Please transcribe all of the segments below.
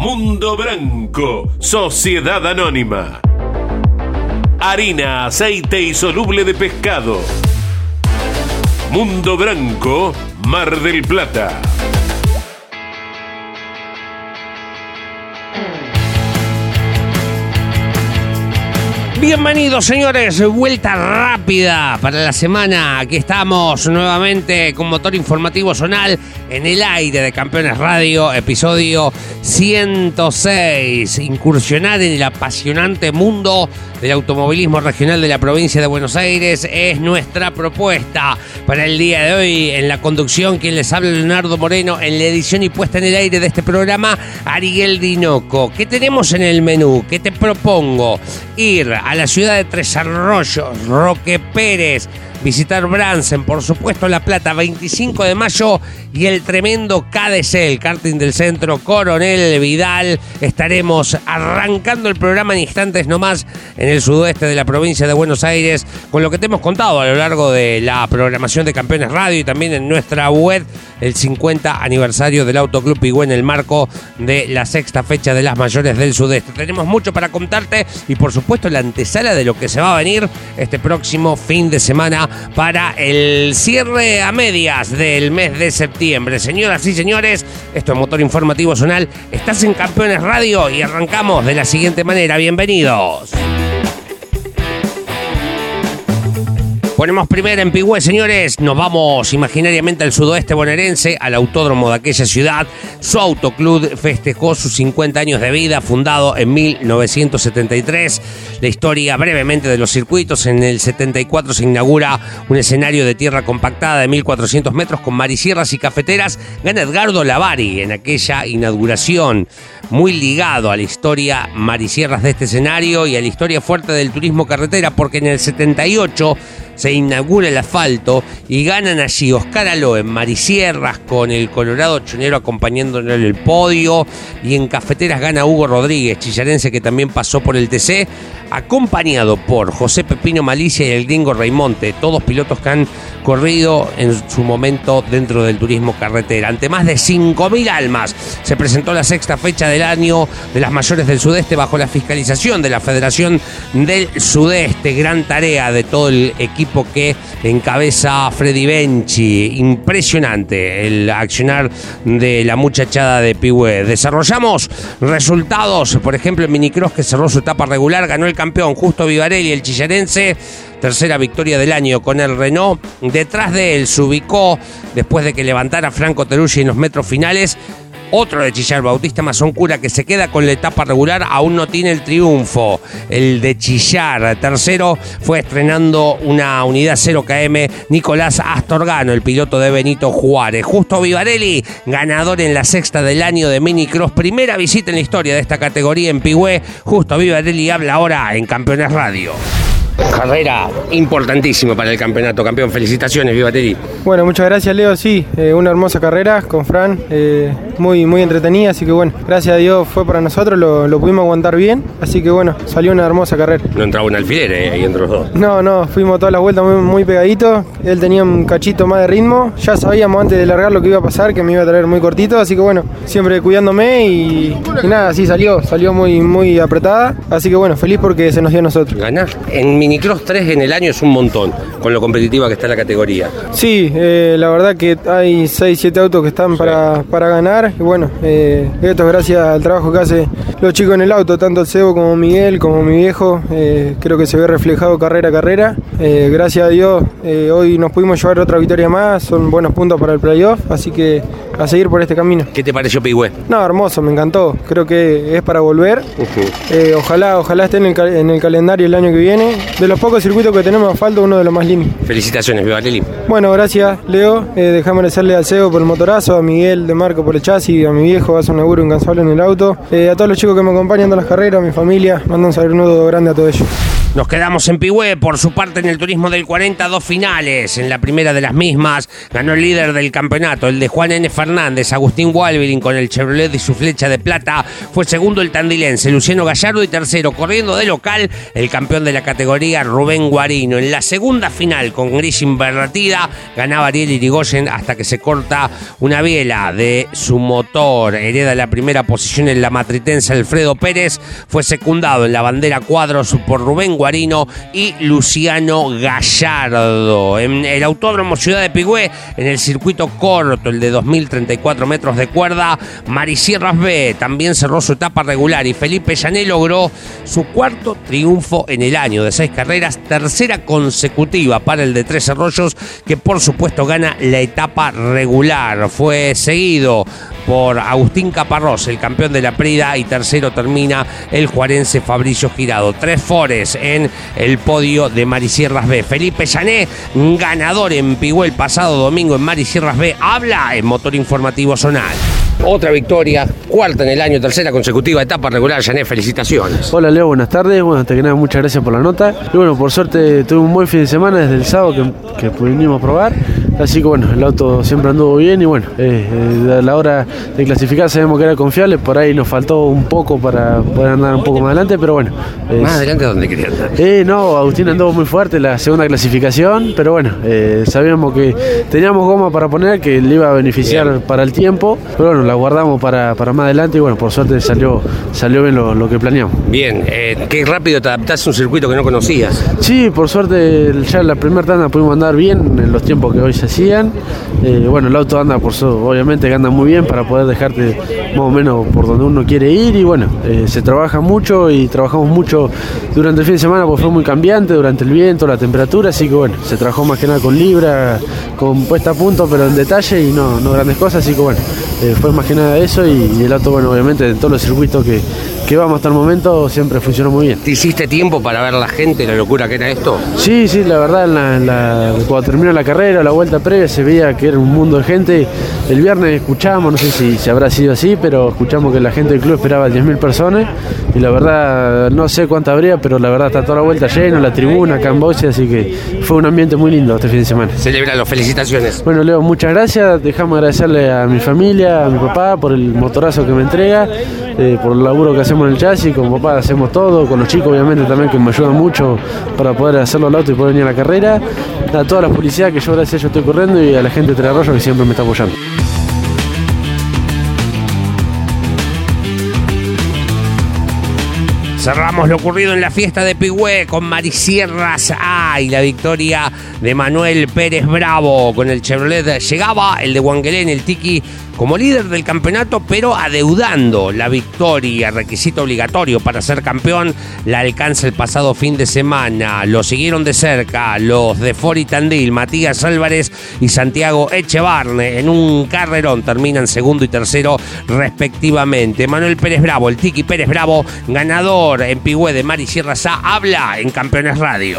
Mundo Branco, Sociedad Anónima. Harina, aceite y soluble de pescado. Mundo Branco, Mar del Plata. Bienvenidos señores, vuelta rápida para la semana. Aquí estamos nuevamente con motor informativo zonal en el aire de Campeones Radio, episodio 106. Incursionar en el apasionante mundo del automovilismo regional de la provincia de Buenos Aires es nuestra propuesta para el día de hoy. En la conducción, quien les habla Leonardo Moreno, en la edición y puesta en el aire de este programa, Ariel Dinoco. ¿Qué tenemos en el menú? ¿Qué te propongo? Ir a la ciudad de Tres Arroyos, Roque Pérez, visitar Bransen, por supuesto La Plata, 25 de mayo y el tremendo KDC, el karting del centro Coronel Vidal. Estaremos arrancando el programa en instantes nomás en el sudoeste de la provincia de Buenos Aires con lo que te hemos contado a lo largo de la programación de Campeones Radio y también en nuestra web el 50 aniversario del Autoclub Pigüé en el marco de la sexta fecha de las mayores del sudeste. Tenemos mucho para contarte y por supuesto la antesala de lo que se va a venir este próximo fin de semana para el cierre a medias del mes de septiembre. Señoras y señores, esto es Motor Informativo Zonal. Estás en Campeones Radio y arrancamos de la siguiente manera. Bienvenidos. Ponemos primero en Pigüé, señores. Nos vamos imaginariamente al sudoeste bonaerense, al autódromo de aquella ciudad. Su autoclub festejó sus 50 años de vida, fundado en 1973. La historia brevemente de los circuitos. En el 74 se inaugura un escenario de tierra compactada de 1400 metros con marisierras y cafeteras. Gana Edgardo Lavari en aquella inauguración. Muy ligado a la historia marisierras de este escenario y a la historia fuerte del turismo carretera, porque en el 78 se inaugura el asfalto y ganan allí Oscar Aló en Marisierras con el Colorado Chonero acompañándole en el podio y en Cafeteras gana Hugo Rodríguez, chillarense que también pasó por el TC, acompañado por José Pepino Malicia y el gringo Raimonte, todos pilotos que han corrido en su momento dentro del turismo carretera. Ante más de 5.000 almas se presentó la sexta fecha del año de las mayores del sudeste bajo la fiscalización de la Federación del Sudeste. Gran tarea de todo el equipo que encabeza Freddy Benchi. Impresionante el accionar de la muchachada de Pihue. Desarrollamos resultados, por ejemplo, el minicross que cerró su etapa regular, ganó el campeón Justo Vivarelli, el chillarense. Tercera victoria del año con el Renault. Detrás de él se ubicó, después de que levantara Franco Teruggi en los metros finales, otro de Chillar, Bautista Mazoncura, que se queda con la etapa regular, aún no tiene el triunfo. El de Chillar. Tercero fue estrenando una unidad 0 KM Nicolás Astorgano, el piloto de Benito Juárez. Justo Vivarelli, ganador en la sexta del año de Minicross. Primera visita en la historia de esta categoría en Pigüé. Justo Vivarelli habla ahora en Campeones Radio. Carrera importantísima para el campeonato, campeón. Felicitaciones, Vivateri. Bueno, muchas gracias, Leo. Sí, eh, una hermosa carrera con Fran, eh, muy, muy entretenida. Así que bueno, gracias a Dios fue para nosotros, lo, lo pudimos aguantar bien. Así que bueno, salió una hermosa carrera. No entraba un alfiler eh, ahí entre los dos. No, no, fuimos todas las vueltas muy, muy pegaditos. Él tenía un cachito más de ritmo. Ya sabíamos antes de largar lo que iba a pasar, que me iba a traer muy cortito. Así que bueno, siempre cuidándome y, y nada, sí salió, salió muy, muy apretada. Así que bueno, feliz porque se nos dio a nosotros. Ganar. En Minicross 3 en el año es un montón, con lo competitiva que está la categoría. Sí, eh, la verdad que hay 6, 7 autos que están para, para ganar. Y bueno, eh, esto es gracias al trabajo que hacen los chicos en el auto, tanto el Cebo como Miguel, como mi viejo. eh, creo que se ve reflejado carrera a carrera. Eh, gracias a Dios, hoy nos pudimos llevar otra victoria más. Son buenos puntos para el playoff, así que a seguir por este camino. ¿Qué te pareció Pigüé? No, hermoso, me encantó. Creo que es para volver. Ojalá, ojalá esté en el, en el calendario el año que viene. De los pocos circuitos que tenemos asfalto, uno de los más lindos. Felicitaciones, Vivaleli. Bueno, gracias Leo. Déjame agradecerle al CEO por el motorazo, a Miguel de Marco por el chasis. Casi, a mi viejo, hace un laburo incansable en el auto. Eh, a todos los chicos que me acompañan en las carreras, a mi familia, mando un saludo grande a todos ellos. Nos quedamos en Pigüé, por su parte en el turismo del 40, dos finales. En la primera de las mismas ganó el líder del campeonato, el de Juan N. Fernández, Agustín Walberin con el Chevrolet y su flecha de plata. Fue segundo el tandilense, Luciano Gallardo y tercero, corriendo de local, el campeón de la categoría, Rubén Guarino. En la segunda final, con gris invertida, ganaba Ariel Irigoyen hasta que se corta una biela de su motor. Hereda la primera posición en la matritense Alfredo Pérez. Fue secundado en la bandera cuadros por Rubén Guarino y Luciano Gallardo. En el Autódromo Ciudad de Pigüé, en el circuito corto, el de 2.034 metros de cuerda, Marisierras B también cerró su etapa regular y Felipe Llané logró su cuarto triunfo en el año de seis carreras, tercera consecutiva para el de Tres Arroyos, que por supuesto gana la etapa regular. Fue seguido por Agustín Caparrós, el campeón de la Prida, y tercero termina el juarense Fabricio Girado. Tres fores en el podio de Marisierras B. Felipe Llané, ganador en Pigüé el pasado domingo en Marisierras B, habla en Motor Informativo Zonal. Otra victoria, cuarta en el año, tercera consecutiva, etapa regular, Llané, felicitaciones. Hola Leo, buenas tardes. Bueno, antes que nada, muchas gracias por la nota. Y bueno, por suerte tuve un buen fin de semana desde el sábado que, que pudimos probar. Así que bueno, el auto siempre anduvo bien y bueno, eh, eh, a la hora de clasificar sabemos que era confiable, por ahí nos faltó un poco para poder andar un poco más adelante, pero bueno. Más adelante, ¿dónde quería andar? eh, no, Agustín anduvo muy fuerte la segunda clasificación, pero bueno, eh, sabíamos que teníamos goma para poner que le iba a beneficiar para el tiempo, pero bueno, la guardamos para, para más adelante y bueno, por suerte salió, salió bien lo, lo que planeamos. Bien, qué rápido te adaptaste a un circuito que no conocías. Sí, por suerte ya en la primera tanda pudimos andar bien en los tiempos que hoy se Eh, bueno, el auto anda por eso, obviamente que anda muy bien para poder dejarte más o menos por donde uno quiere ir y bueno, eh, se trabaja mucho y trabajamos mucho durante el fin de semana porque fue muy cambiante durante el viento, la temperatura, así que bueno, se trabajó más que nada con libra, con puesta a punto, pero en detalle y no, no grandes cosas, así que bueno, eh, fue más que nada eso y, y el auto, bueno, obviamente en todos los circuitos que, que vamos hasta el momento siempre funcionó muy bien. ¿Te hiciste tiempo para ver la gente, la locura que era esto? Sí, sí, la verdad, en la- en la- cuando terminó la carrera, la vuelta previa, se veía que era un mundo de gente. El viernes escuchamos, no sé si, si habrá sido así, pero escuchamos que la gente del club esperaba 10.000 personas. Y la verdad, no sé cuánta habría, pero la verdad está toda la vuelta lleno, la tribuna, Boise, así que fue un ambiente muy lindo este fin de semana. Celebralo, felicitaciones. Bueno, Leo, muchas gracias. Dejamos agradecerle a mi familia, a mi papá por el motorazo que me entrega, eh, por el laburo que hacemos en el chasis. Con papá hacemos todo, con los chicos obviamente también que me ayudan mucho para poder hacerlo al auto y poder venir a la carrera. A todas las policías que yo gracias a ellos estoy corriendo y a la gente de Tres que siempre me está apoyando. Cerramos lo ocurrido en la fiesta de Pigüé con Marisierras A y la victoria de Manuel Pérez Bravo con el Chevrolet. Llegaba el de Wangelén, el Tiki, como líder del campeonato, pero adeudando la victoria, requisito obligatorio para ser campeón, la alcanza el pasado fin de semana. Lo siguieron de cerca los de Fori Tandil, Matías Álvarez y Santiago Echevarne. En un carrerón terminan segundo y tercero respectivamente. Manuel Pérez Bravo, el Tiki Pérez Bravo, ganador en Pigüé de Mari Sierra Sá, habla en Campeones Radio.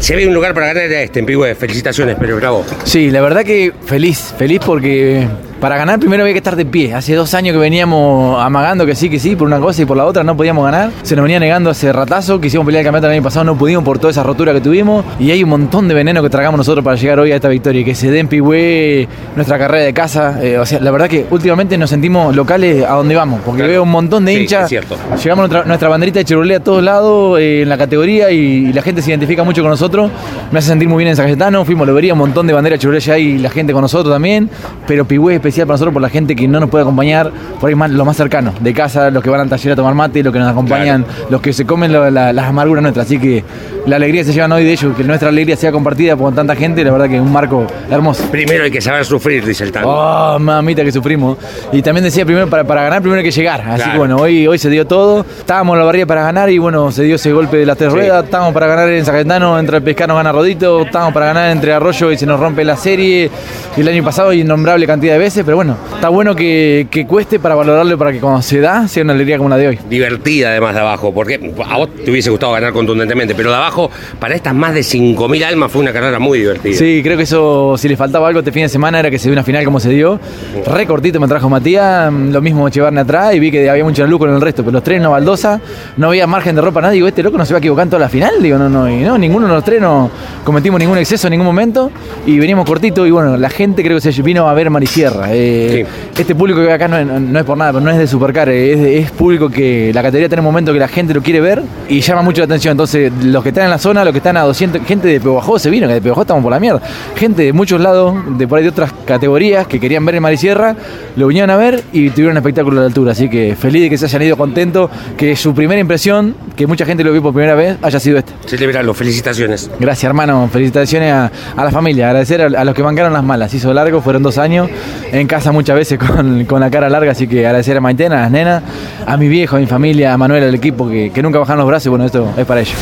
Si había un lugar para ganar era este, en Pigüé. Felicitaciones, Pérez Bravo. Sí, la verdad que feliz, feliz porque para ganar primero había que estar de pie. Hace dos años que veníamos amagando que sí, que sí, por una cosa y por la otra no podíamos ganar. Se nos venía negando hace ratazo, quisimos pelear el campeonato el año pasado, no pudimos por toda esa rotura que tuvimos. Y hay un montón de veneno que tragamos nosotros para llegar hoy a esta victoria. y Que se dé en Pigüé nuestra carrera de casa. Eh, o sea, la verdad que últimamente nos sentimos locales a donde vamos, porque Claro. veo un montón de Sí, hinchas. cierto. Llevamos nuestra, nuestra banderita de Chevrolet a todos lados eh, en la categoría y, y la gente se identifica mucho con nosotros. Me hace sentir muy bien en San Cayetano. Fuimos, lo vería un montón de banderas Chevrolet ya y la gente con nosotros también. Pero Pigüé especial para nosotros por la gente que no nos puede acompañar por ahí más, lo más cercano, de casa, los que van al taller a tomar mate, los que nos acompañan, los que se comen lo- la- las amarguras nuestras. Así que la alegría se llevan hoy de ellos, que nuestra alegría sea compartida con tanta gente. La verdad que es un marco hermoso. Primero hay que saber sufrir, dice el tango. Oh, mamita que sufrimos. Y también decía primero para, para ganar primero hay que llegar. Así Claro. que bueno, hoy, hoy se dio todo. Estábamos en la barriga para ganar y bueno, se dio ese golpe de las tres Sí. ruedas. Estábamos para ganar en Zacatano, entre el pescano gana Rodito. Estábamos para ganar entre Arroyo y se nos rompe la serie. Y el año pasado innombrable cantidad de veces, veces, pero bueno, está bueno que, que cueste para valorarlo para que cuando se da sea una alegría como la de hoy. Divertida además de abajo, porque a vos te hubiese gustado ganar contundentemente, pero de abajo, para estas más de 5.000 almas, fue una carrera muy divertida. Sí, creo que eso, si le faltaba algo este fin de semana, era que se dio una final como se dio. Re cortito me trajo Matías, lo mismo llevarme atrás y vi que había mucha luz con el resto, pero los tres no baldosa, no había margen de ropa nadie. Digo, este loco no se va a equivocar en toda la final. Digo, no, no, y no, ninguno de los tres no cometimos ningún exceso en ningún momento y veníamos cortito. Y bueno, la gente creo que se vino a ver Marisierra. Eh, Este público que acá no es, no es por nada, pero no es de supercar, es, es público que la categoría tiene un momento que la gente lo quiere ver y llama mucho la atención. Entonces, los que están en la zona, los que están a 200, gente de Pehuajó se vino, que de Pehuajó estamos por la mierda. Gente de muchos lados, de por ahí de otras categorías que querían ver el Marisierra, lo vinieron a ver y tuvieron un espectáculo de altura. Así que feliz de que se hayan ido contentos, que su primera impresión, que mucha gente lo vio por primera vez, haya sido este. Celebrarlo, felicitaciones. Gracias, hermano. Felicitaciones a, a la familia. Agradecer a, a los que bancaron las malas. Hizo largo, fueron dos años. En casa muchas veces con, con la cara larga, así que agradecer a Maitena, a las nenas, a mi viejo, a mi familia, a Manuel, al equipo, que, que nunca bajan los brazos. Bueno, esto es para ellos.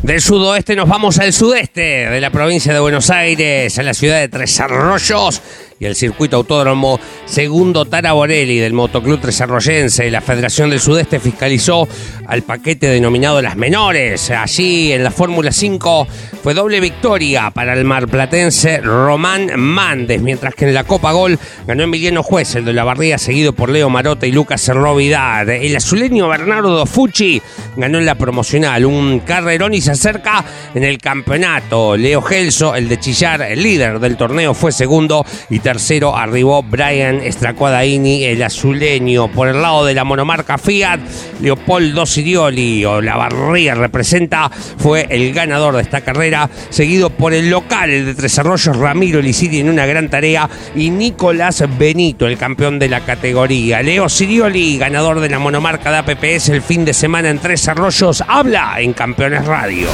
Del sudoeste nos vamos al sudeste de la provincia de Buenos Aires, a la ciudad de Tres Arroyos y el circuito autódromo segundo Tara Borelli del Motoclub Tres Arroyense. La Federación del Sudeste fiscalizó al paquete denominado Las Menores. Allí en la Fórmula 5 fue doble victoria para el marplatense Román Mandes, mientras que en la Copa Gol ganó Emiliano Juez, el de la Barría, seguido por Leo Marota y Lucas Cerrovidad. El azuleño Bernardo Fucci ganó en la promocional un carrerón y se acerca en el campeonato. Leo Gelso, el de Chillar, el líder del torneo, fue segundo y tercero arribó Brian Stracuadaini, el azuleño. Por el lado de la monomarca Fiat, Leopoldo Sirioli, o la Barría representa, fue el ganador de esta carrera, seguido por el local, el de Tres Arroyos, Ramiro Licidi en una gran tarea, y Nicolás Benito, el campeón de la categoría. Leo Sirioli, ganador de la monomarca de APPS el fin de semana en Tres Arroyos, habla en Campeones Radio.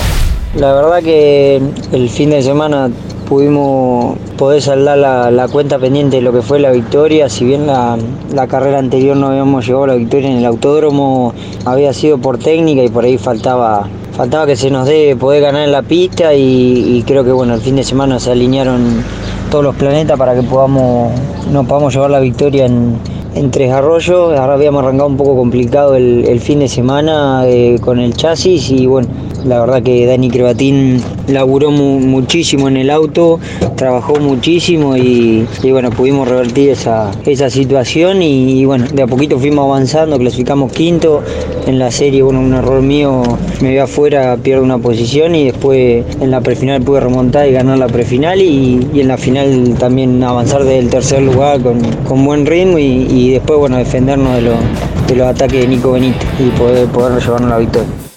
La verdad que el fin de semana pudimos poder saldar la, cuenta pendiente de lo que fue la victoria, si bien la, carrera anterior no habíamos llegado a la victoria en el autódromo, había sido por técnica y por ahí faltaba, faltaba que se nos dé poder ganar en la pista y, creo que bueno, el fin de semana se alinearon todos los planetas para que podamos, nos podamos llevar la victoria en, Tres Arroyos. Ahora habíamos arrancado un poco complicado el, el fin de semana eh, con el chasis y bueno, la verdad que Dani Crebatín laburó mu- muchísimo en el auto, trabajó muchísimo y, bueno, pudimos revertir esa, esa situación y, bueno, de a poquito fuimos avanzando, clasificamos quinto en la serie, bueno, un error mío me veo afuera, pierdo una posición y después en la prefinal pude remontar y ganar la prefinal y, en la final también avanzar del tercer lugar con, con buen ritmo y, después bueno defendernos de, los de los ataques de Nico Benito y poder, poder llevarnos la victoria.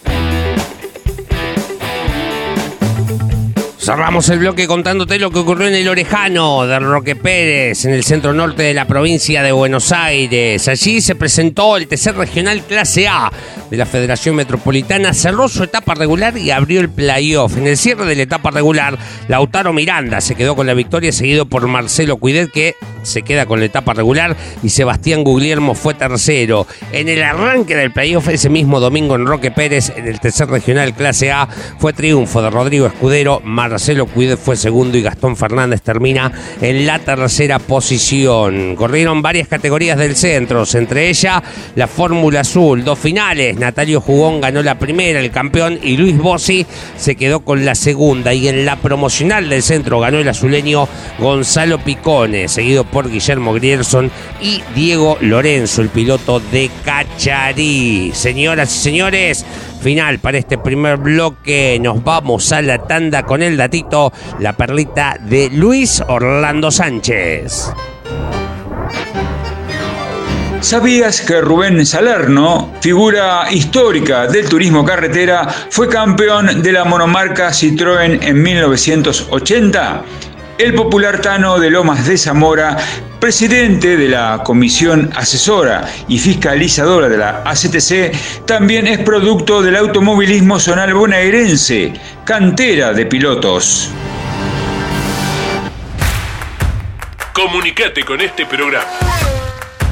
Cerramos el bloque contándote lo que ocurrió en el Orejano de Roque Pérez, en el centro norte de la provincia de Buenos Aires. Allí se presentó el tercer regional clase A de la Federación Metropolitana, cerró su etapa regular y abrió el playoff. En el cierre de la etapa regular, Lautaro Miranda se quedó con la victoria, seguido por Marcelo Cuidet, que se queda con la etapa regular, y Sebastián Guglielmo fue tercero. En el arranque del playoff, ese mismo domingo en Roque Pérez, en el tercer regional clase A, fue triunfo de Rodrigo Escudero, Marcelo Cuidet fue segundo y Gastón Fernández termina en la tercera posición. Corrieron varias categorías del centro, entre ellas la Fórmula Azul, dos finales. Natalio Jugón ganó la primera, el campeón, y Luis Bossi se quedó con la segunda. Y en la promocional del centro ganó el azuleño Gonzalo Picone, seguido por Guillermo Grierson y Diego Lorenzo, el piloto de Cacharí. Señoras y señores, final para este primer bloque. Nos vamos a la tanda con el datito, la perlita de Luis Orlando Sánchez. ¿Sabías que Rubén Salerno, figura histórica del turismo carretera, fue campeón de la monomarca Citroën en 1980? El popular Tano de Lomas de Zamora, presidente de la Comisión Asesora y Fiscalizadora de la ACTC, también es producto del automovilismo zonal bonaerense, cantera de pilotos. Comunicate con este programa.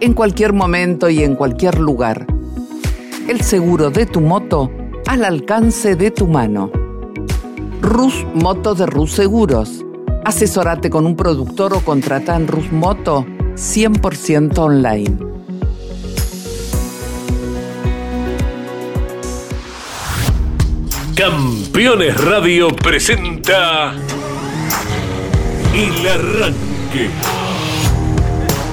en cualquier momento y en cualquier lugar. El seguro de tu moto al alcance de tu mano. Rus Moto de Rus Seguros. Asesorate con un productor o contrata en Rus Moto 100% online. Campeones Radio presenta El Arranque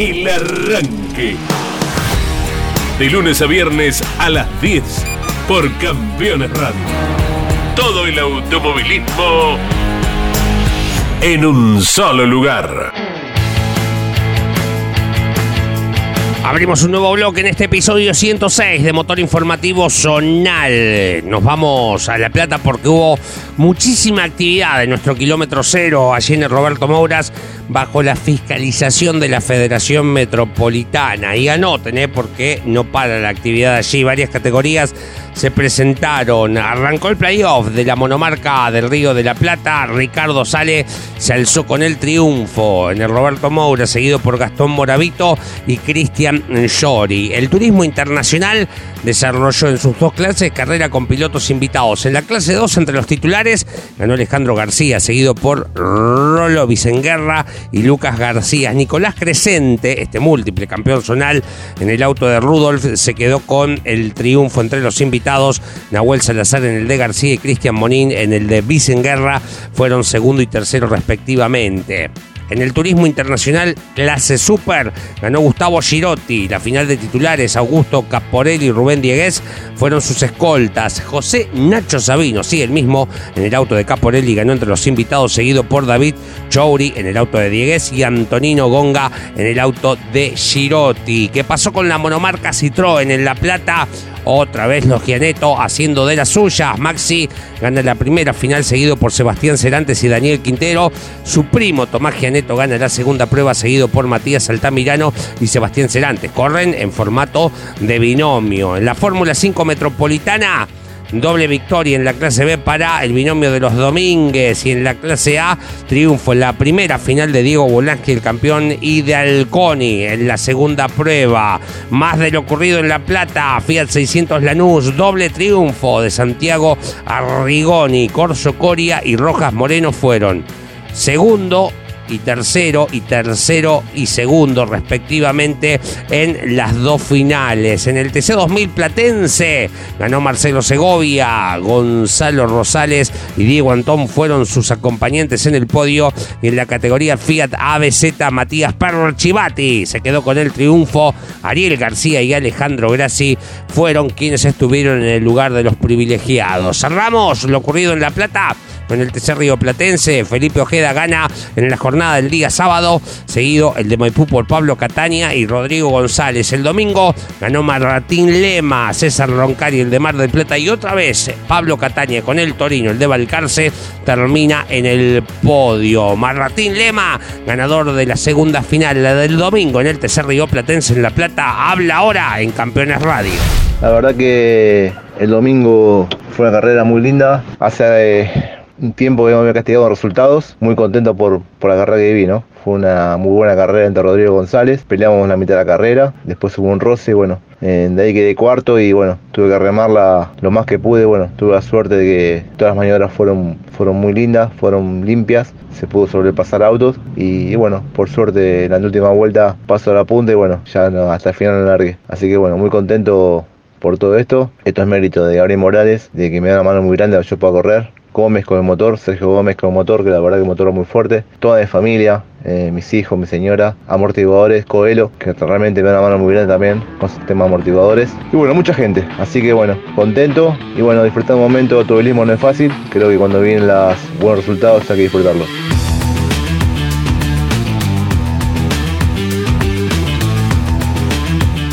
El Arranque. De lunes a viernes a las 10 por Campeones Radio. Todo el automovilismo en un solo lugar. Abrimos un nuevo bloque en este episodio 106 de Motor Informativo Zonal. Nos vamos a La Plata porque hubo muchísima actividad en nuestro kilómetro cero allí en el Roberto Mouras bajo la fiscalización de la Federación Metropolitana. Y anoten, ¿eh? porque no para la actividad allí. Varias categorías se presentaron. Arrancó el playoff de la monomarca del Río de la Plata. Ricardo Sale se alzó con el triunfo en el Roberto Moura, seguido por Gastón Moravito y Cristian Llori. El turismo internacional desarrolló en sus dos clases carrera con pilotos invitados. En la clase 2, entre los titulares, ganó Alejandro García, seguido por Rolo Vicenguerra y Lucas García. Nicolás Crescente, este múltiple campeón zonal en el auto de Rudolf, se quedó con el triunfo entre los invitados. Nahuel Salazar en el de García y Cristian Monín en el de Vicenguerra fueron segundo y tercero respectivamente. En el turismo internacional clase super ganó Gustavo Girotti. La final de titulares Augusto Caporelli y Rubén Dieguez fueron sus escoltas. José Nacho Sabino, sí, el mismo, en el auto de Caporelli ganó entre los invitados, seguido por David Chouri en el auto de Dieguez y Antonino Gonga en el auto de Girotti. ¿Qué pasó con la monomarca Citroën en La Plata? Otra vez los Gianeto haciendo de las suyas. Maxi gana la primera final seguido por Sebastián Cerantes y Daniel Quintero. Su primo Tomás Gianeto gana la segunda prueba seguido por Matías Altamirano y Sebastián Cerantes. Corren en formato de binomio. En la Fórmula 5 Metropolitana doble victoria en la clase B para el binomio de los Domínguez y en la clase A triunfo en la primera final de Diego Bolansky, el campeón, y de Alconi en la segunda prueba. Más de lo ocurrido en La Plata, Fiat 600 Lanús, doble triunfo de Santiago Arrigoni, Corso Coria y Rojas Moreno fueron segundo y tercero y tercero y segundo respectivamente en las dos finales. En el TC 2000 Platense ganó Marcelo Segovia, Gonzalo Rosales y Diego Antón fueron sus acompañantes en el podio y en la categoría Fiat ABZ Matías Perro Archivati se quedó con el triunfo. Ariel García y Alejandro Grassi fueron quienes estuvieron en el lugar de los privilegiados. Cerramos lo ocurrido en La Plata en el TC Río Platense. Felipe Ojeda gana en la jornada del día sábado, seguido el de Maipú por Pablo Cataña y Rodrigo González. El domingo ganó Martín Lema, César Roncari, el de Mar del Plata y otra vez Pablo Cataña con el Torino, el de Balcarce, termina en el podio. Martín Lema, ganador de la segunda final, la del domingo en el TC Río Platense en La Plata, habla ahora en Campeones Radio. La verdad que el domingo fue una carrera muy linda. Hace eh, un tiempo que no había castigado resultados. Muy contento por, por la carrera que vi, ¿no? Fue una muy buena carrera entre Rodrigo González. Peleamos la mitad de la carrera. Después hubo un roce, bueno, eh, de ahí quedé cuarto y bueno, tuve que remarla lo más que pude. Bueno, tuve la suerte de que todas las maniobras fueron, fueron muy lindas, fueron limpias. Se pudo sobrepasar autos y, bueno, por suerte en la última vuelta paso a la punta y bueno, ya hasta el final no largué. Así que bueno, muy contento por todo esto. Esto es mérito de Gabriel Morales, de que me da una mano muy grande yo pueda correr. Gómez con el motor, Sergio Gómez con el motor, que la verdad que el motor es muy fuerte. Toda mi familia, eh, mis hijos, mi señora, amortiguadores, Coelho, que realmente me da una mano muy grande también con sistemas amortiguadores. Y bueno, mucha gente. Así que bueno, contento y bueno, disfrutar un momento. Automovilismo no es fácil. Creo que cuando vienen los buenos resultados hay que disfrutarlo.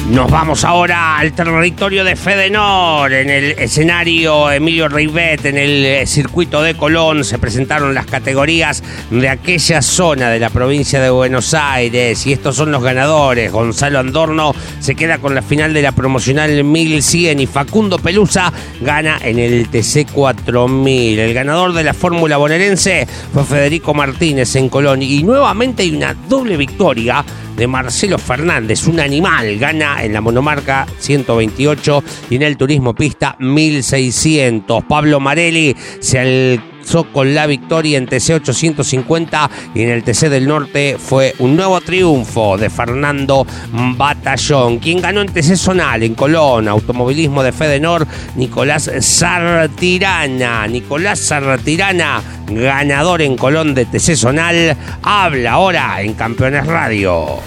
Nos vamos ahora al territorio de Fedenor, en el escenario Emilio Rivet, en el eh, circuito de Colón. Se presentaron las categorías de aquella zona de la provincia de Buenos Aires y estos son los ganadores. Gonzalo Andorno se queda con la final de la promocional 1100 y Facundo Pelusa gana en el TC 4000. El ganador de la Fórmula bonaerense fue Federico Martínez en Colón y nuevamente hay una doble victoria de Marcelo Fernández, un animal, gana en la monomarca 128 y en el turismo pista 1600. Pablo Marelli se con la victoria en TC 850 y en el TC del Norte fue un nuevo triunfo de Fernando Batallón. Quien ganó en TC Zonal en Colón, automovilismo de Fedenor, Nicolás Sartirana. Nicolás Sartirana, ganador en Colón de TC Zonal, habla ahora en Campeones Radio.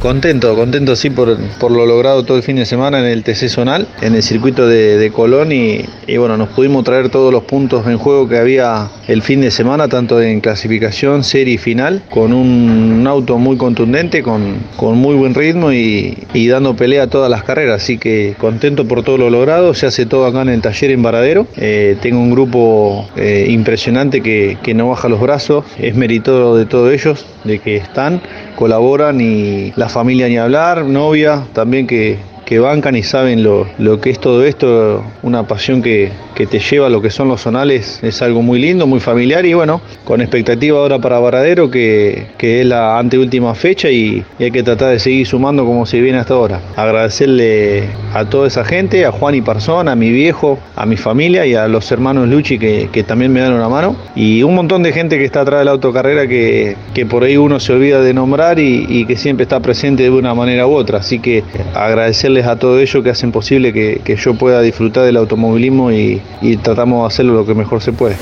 Contento, contento sí por, por, lo logrado todo el fin de semana en el TC Zonal, en el circuito de, de Colón y, y, bueno, nos pudimos traer todos los puntos en juego que había el fin de semana, tanto en clasificación, serie y final, con un, auto muy contundente, con, con muy buen ritmo y, y, dando pelea a todas las carreras, así que contento por todo lo logrado, se hace todo acá en el taller en Varadero, eh, tengo un grupo eh, impresionante que, que no baja los brazos, es meritorio de todos ellos, de que están, colaboran y la familia ni hablar, novia también que, que bancan y saben lo, lo, que es todo esto, una pasión que, que, te lleva a lo que son los zonales, es algo muy lindo, muy familiar y bueno, con expectativa ahora para Varadero que, que es la anteúltima fecha y, hay que tratar de seguir sumando como se viene hasta ahora. Agradecerle a toda esa gente, a Juan y Persona, a mi viejo, a mi familia y a los hermanos Luchi que, que también me dan una mano y un montón de gente que está atrás de la autocarrera que, que por ahí uno se olvida de nombrar y, y que siempre está presente de una manera u otra. Así que agradecerles a todo ello que hacen posible que, que yo pueda disfrutar del automovilismo y, y, tratamos de hacerlo lo que mejor se puede.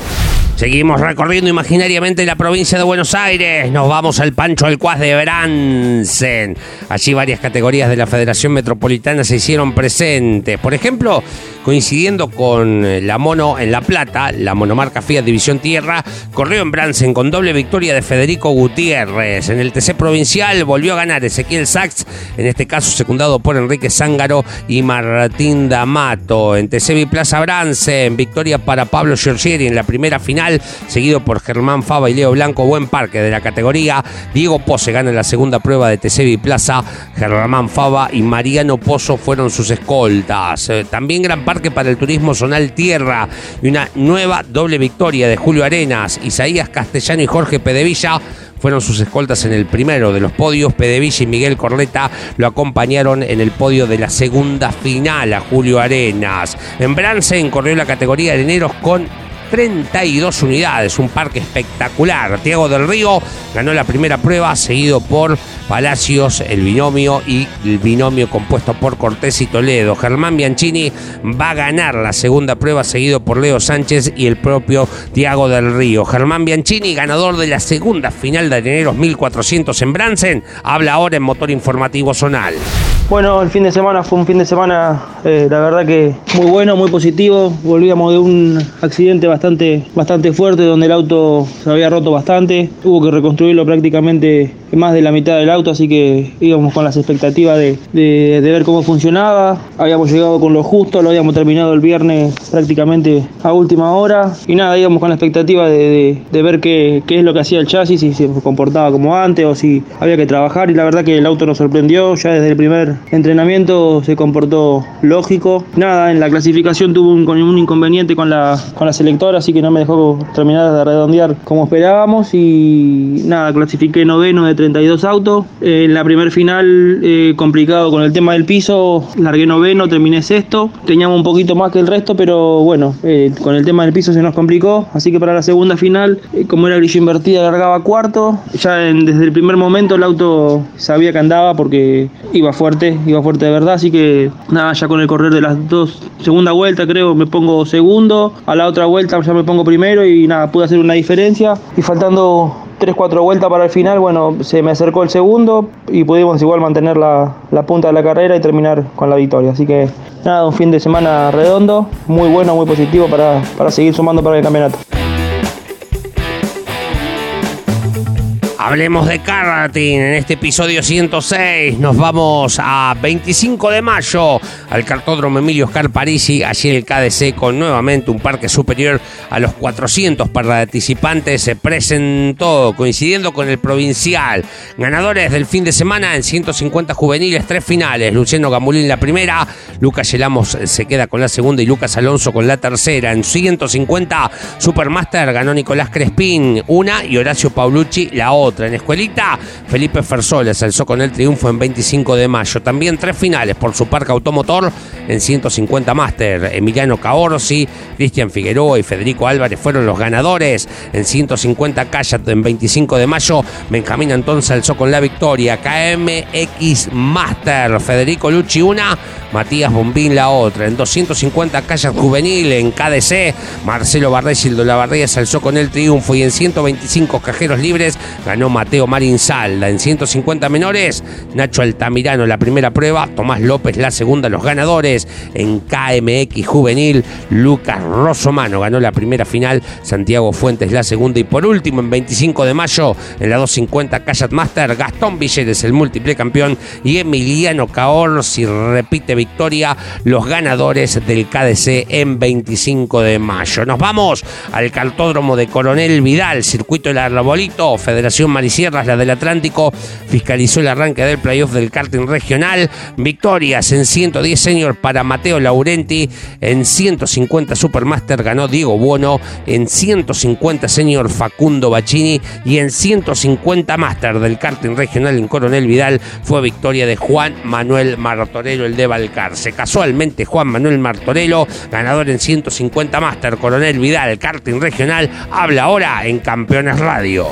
Seguimos recorriendo imaginariamente la provincia de Buenos Aires. Nos vamos al Pancho Alcuaz de Bransen. Allí varias categorías de la Federación Metropolitana se hicieron presentes. Por ejemplo, coincidiendo con la Mono en La Plata, la monomarca Fiat División Tierra, corrió en Bransen con doble victoria de Federico Gutiérrez. En el TC provincial volvió a ganar Ezequiel Sachs, en este caso secundado por Enrique Zángaro y Martín D'Amato. En TC Biplaza Bransen, victoria para Pablo Giorgieri en la primera final seguido por Germán Fava y Leo Blanco, buen parque de la categoría. Diego Pose gana la segunda prueba de TC Plaza. Germán Fava y Mariano Pozo fueron sus escoltas. Eh, también gran parque para el turismo zonal Tierra y una nueva doble victoria de Julio Arenas, Isaías Castellano y Jorge Pedevilla fueron sus escoltas en el primero de los podios. Pedevilla y Miguel Corleta lo acompañaron en el podio de la segunda final a Julio Arenas. En Bransen corrió la categoría de eneros con 32 unidades, un parque espectacular. Tiago del Río ganó la primera prueba, seguido por Palacios, el binomio y el binomio compuesto por Cortés y Toledo. Germán Bianchini va a ganar la segunda prueba, seguido por Leo Sánchez y el propio Tiago del Río. Germán Bianchini, ganador de la segunda final de Areneros 1400 en Bransen, habla ahora en Motor Informativo Zonal. Bueno, el fin de semana fue un fin de semana, eh, la verdad que muy bueno, muy positivo. Volvíamos de un accidente bastante, bastante fuerte donde el auto se había roto bastante. Hubo que reconstruirlo prácticamente más de la mitad del auto, así que íbamos con las expectativas de, de- ver cómo funcionaba. Habíamos llegado con lo justo, lo habíamos terminado el viernes prácticamente a última hora. Y nada, íbamos con la expectativa de, de- de ver qué, qué es lo que hacía el chasis, si se comportaba como antes o si había que trabajar. Y la verdad que el auto nos sorprendió, ya desde el primer entrenamiento se comportó lógico. Nada, en la clasificación tuvo un, con un inconveniente con la, con la selectora, así que no me dejó terminar de redondear como esperábamos. Y nada, clasifiqué noveno de 32 autos. Eh, en la primer final, eh, complicado con el tema del piso, largué noveno, terminé sexto. Teníamos un poquito más que el resto, pero bueno, eh, con el tema del piso se nos complicó. Así que para la segunda final, como era grilla invertida, largaba cuarto. Ya desde el primer momento el auto sabía que andaba porque iba fuerte, iba fuerte de verdad. Así que nada, ya con el correr de las dos, segunda vuelta creo, me pongo segundo. A la otra vuelta ya me pongo primero y nada, pude hacer una diferencia. Y faltando 3-4 vueltas para el final, bueno, se me acercó el segundo y pudimos igual mantener la, la punta de la carrera y terminar con la victoria. Así que nada, un fin de semana redondo, muy bueno, muy positivo para, para seguir sumando para el campeonato. Hablemos de karting en este episodio 106. Nos vamos a 25 de mayo al cartódromo Emilio Oscar Parisi. Allí el KDC con nuevamente un parque superior a los 400 participantes se presentó coincidiendo con el provincial. Ganadores del fin de semana en 150 juveniles, tres finales. Luciano Gamulín la primera, Lucas Yelamos se queda con la segunda y Lucas Alonso con la tercera. En 150 Supermaster ganó Nicolás Crespín una y Horacio Paulucci la otra. En Escuelita, Felipe Fersola se alzó con el triunfo en 25 de mayo. También tres finales por su parque automotor en 150 Master. Emiliano Caorsi, Cristian Figueroa y Federico Álvarez fueron los ganadores. En 150 Cayat en 25 de mayo, Benjamín Antón se alzó con la victoria. KMX Master, Federico Lucci una, Matías Bombín la otra. En 250 Cayat Juvenil en KDC, Marcelo Barrés y la Barría se alzó con el triunfo. Y en 125 Cajeros Libres ganó Mateo Marín Salda. En 150 menores, Nacho Altamirano la primera prueba, Tomás López la segunda, los ganadores. En KMX Juvenil, Lucas Rosomano ganó la primera final, Santiago Fuentes la segunda. Y por último, en 25 de mayo, en la 250 Cayat Master, Gastón Villeres el múltiple campeón y Emiliano Caor, si repite victoria, los ganadores del KDC en 25 de mayo. Nos vamos al cartódromo de Coronel Vidal, circuito del Arbolito, Federación Marisierras, la del Atlántico, fiscalizó el arranque del playoff del karting regional. Victorias en 110 senior para Mateo Laurenti, en 150 Supermaster ganó Diego Buono, en 150 senior Facundo Bacini y en 150 Master del karting regional en Coronel Vidal fue victoria de Juan Manuel Martorello, el de Balcarce. Casualmente Juan Manuel Martorello, ganador en 150 Master Coronel Vidal, karting regional, habla ahora en Campeones Radio.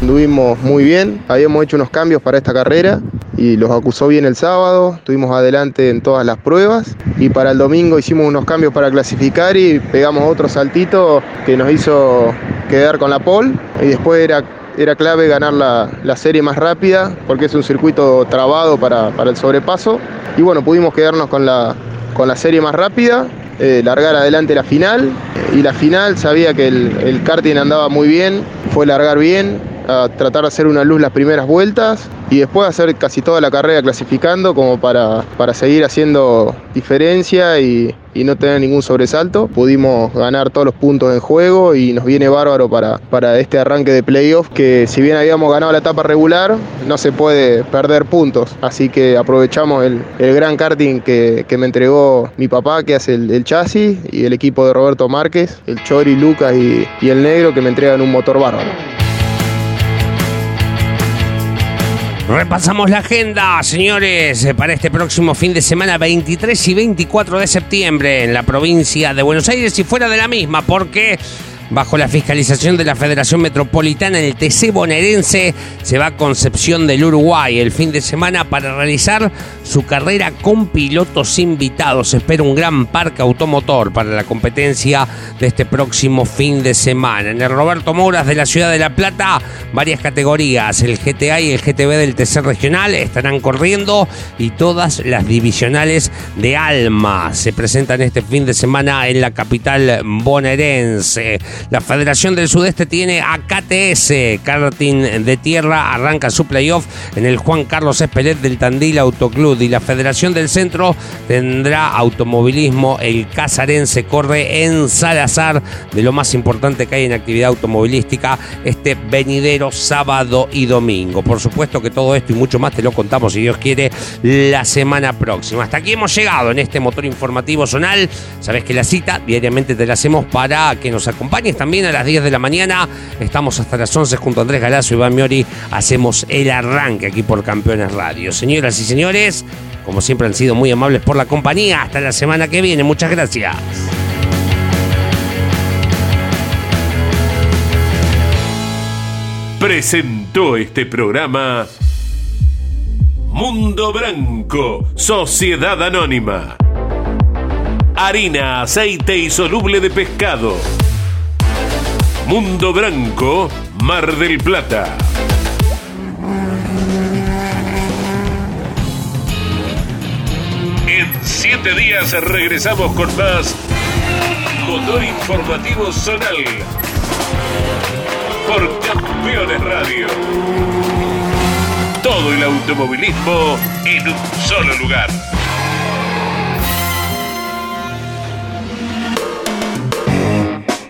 Anduvimos muy bien, habíamos hecho unos cambios para esta carrera y los acusó bien el sábado, estuvimos adelante en todas las pruebas y para el domingo hicimos unos cambios para clasificar y pegamos otro saltito que nos hizo quedar con la pole y después era, era clave ganar la, la serie más rápida porque es un circuito trabado para, para el sobrepaso y bueno, pudimos quedarnos con la, con la serie más rápida eh, largar adelante la final y la final sabía que el, el karting andaba muy bien, fue largar bien, a tratar de hacer una luz las primeras vueltas y después hacer casi toda la carrera clasificando como para, para seguir haciendo diferencia y, y no tener ningún sobresalto. Pudimos ganar todos los puntos en juego y nos viene bárbaro para, para este arranque de playoff que si bien habíamos ganado la etapa regular, no se puede perder puntos. Así que aprovechamos el, el gran karting que, que, me entregó mi papá, que hace el, el, chasis, y el equipo de Roberto Márquez, el Chori, Lucas y, y el Negro, que me entregan un motor bárbaro. Repasamos la agenda, señores, para este próximo fin de semana 23 y 24 de septiembre en la provincia de Buenos Aires y fuera de la misma, porque bajo la fiscalización de la Federación Metropolitana el TC bonaerense, se va a Concepción del Uruguay el fin de semana para realizar su carrera con pilotos invitados. Espera un gran parque automotor para la competencia de este próximo fin de semana. En el Roberto Mouras de la ciudad de La Plata, varias categorías, el GTA y el GTB del TC regional estarán corriendo y todas las divisionales de Alma se presentan este fin de semana en la capital bonaerense. La Federación del Sudeste tiene a KTS, karting de tierra, arranca su playoff en el Juan Carlos Espelet del Tandil Autoclub y la Federación del Centro tendrá automovilismo, el Casarense corre en Salazar, de lo más importante que hay en actividad automovilística este venidero sábado y domingo. Por supuesto que todo esto y mucho más te lo contamos, si Dios quiere, la semana próxima. Hasta aquí hemos llegado en este motor informativo zonal. Sabes que la cita diariamente te la hacemos para que nos acompañes también a las 10 de la mañana. Estamos hasta las 11 junto a Andrés Galazo y Iván Miori. Hacemos el arranque aquí por Campeones Radio. Señoras y señores, como siempre han sido muy amables por la compañía. Hasta la semana que viene. Muchas gracias. Presentó este programa Mundo Branco, Sociedad Anónima. Harina, aceite y soluble de pescado. Mundo Branco, Mar del Plata. En siete días regresamos con más Motor Informativo Zonal por Campeones Radio. Todo el automovilismo en un solo lugar.